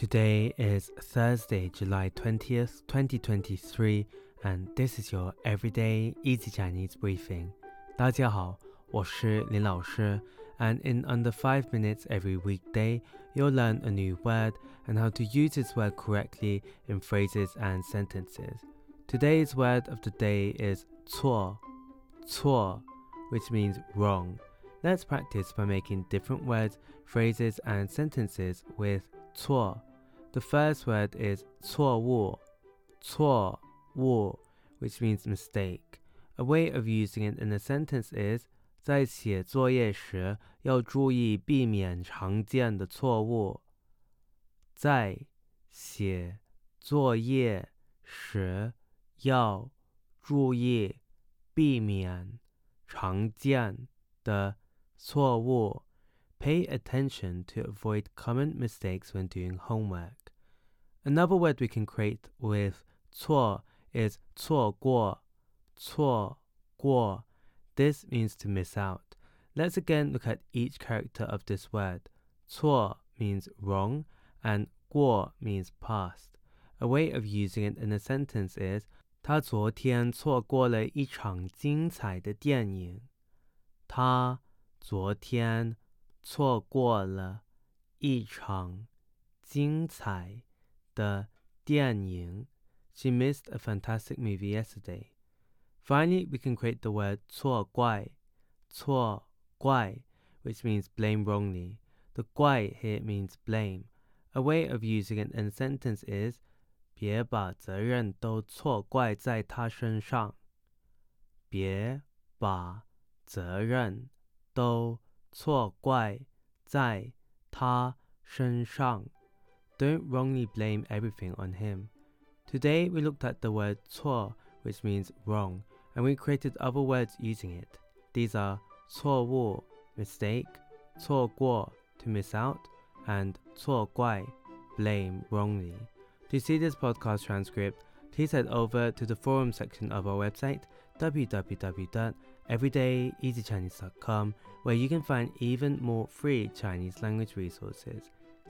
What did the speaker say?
Today is Thursday, July 20th, 2023, and this is your everyday easy Chinese briefing. 大家好，我是林老师, and in under 5 minutes every weekday, you'll learn a new word and how to use this word correctly in phrases and sentences. Today's word of the day is 错,错, which means wrong. Let's practice by making different words, phrases, and sentences with 错. The first word is 错误,错误, which means mistake. A way of using it in a sentence is 在写作业时要注意避免常见的错误。在写作业时要注意避免常见的错误。Pay attention to avoid common mistakes when doing homework. Another word we can create with 错 is 错过,错过. This means to miss out. Let's again look at each character of this word. 错 means wrong and 过 means past. A way of using it in a sentence is 他昨天错过了一场精彩的电影。他昨天错过了一场精彩 的电影。She missed a fantastic movie yesterday. Finally, we can create the word 错怪,错怪, which means blame wrongly. The 怪 here means blame. A way of using it in a sentence is 别把责任都错怪在他身上。别把责任都错怪在他身上。 Don't wrongly blame everything on him. Today we looked at the word 错, which means wrong, and we created other words using it. These are 错误 mistake, 错过 to miss out, and 错怪 blame wrongly. To see this podcast transcript, please head over to the forum section of our website www.everydayeasychinese.com where you can find even more free Chinese language resources.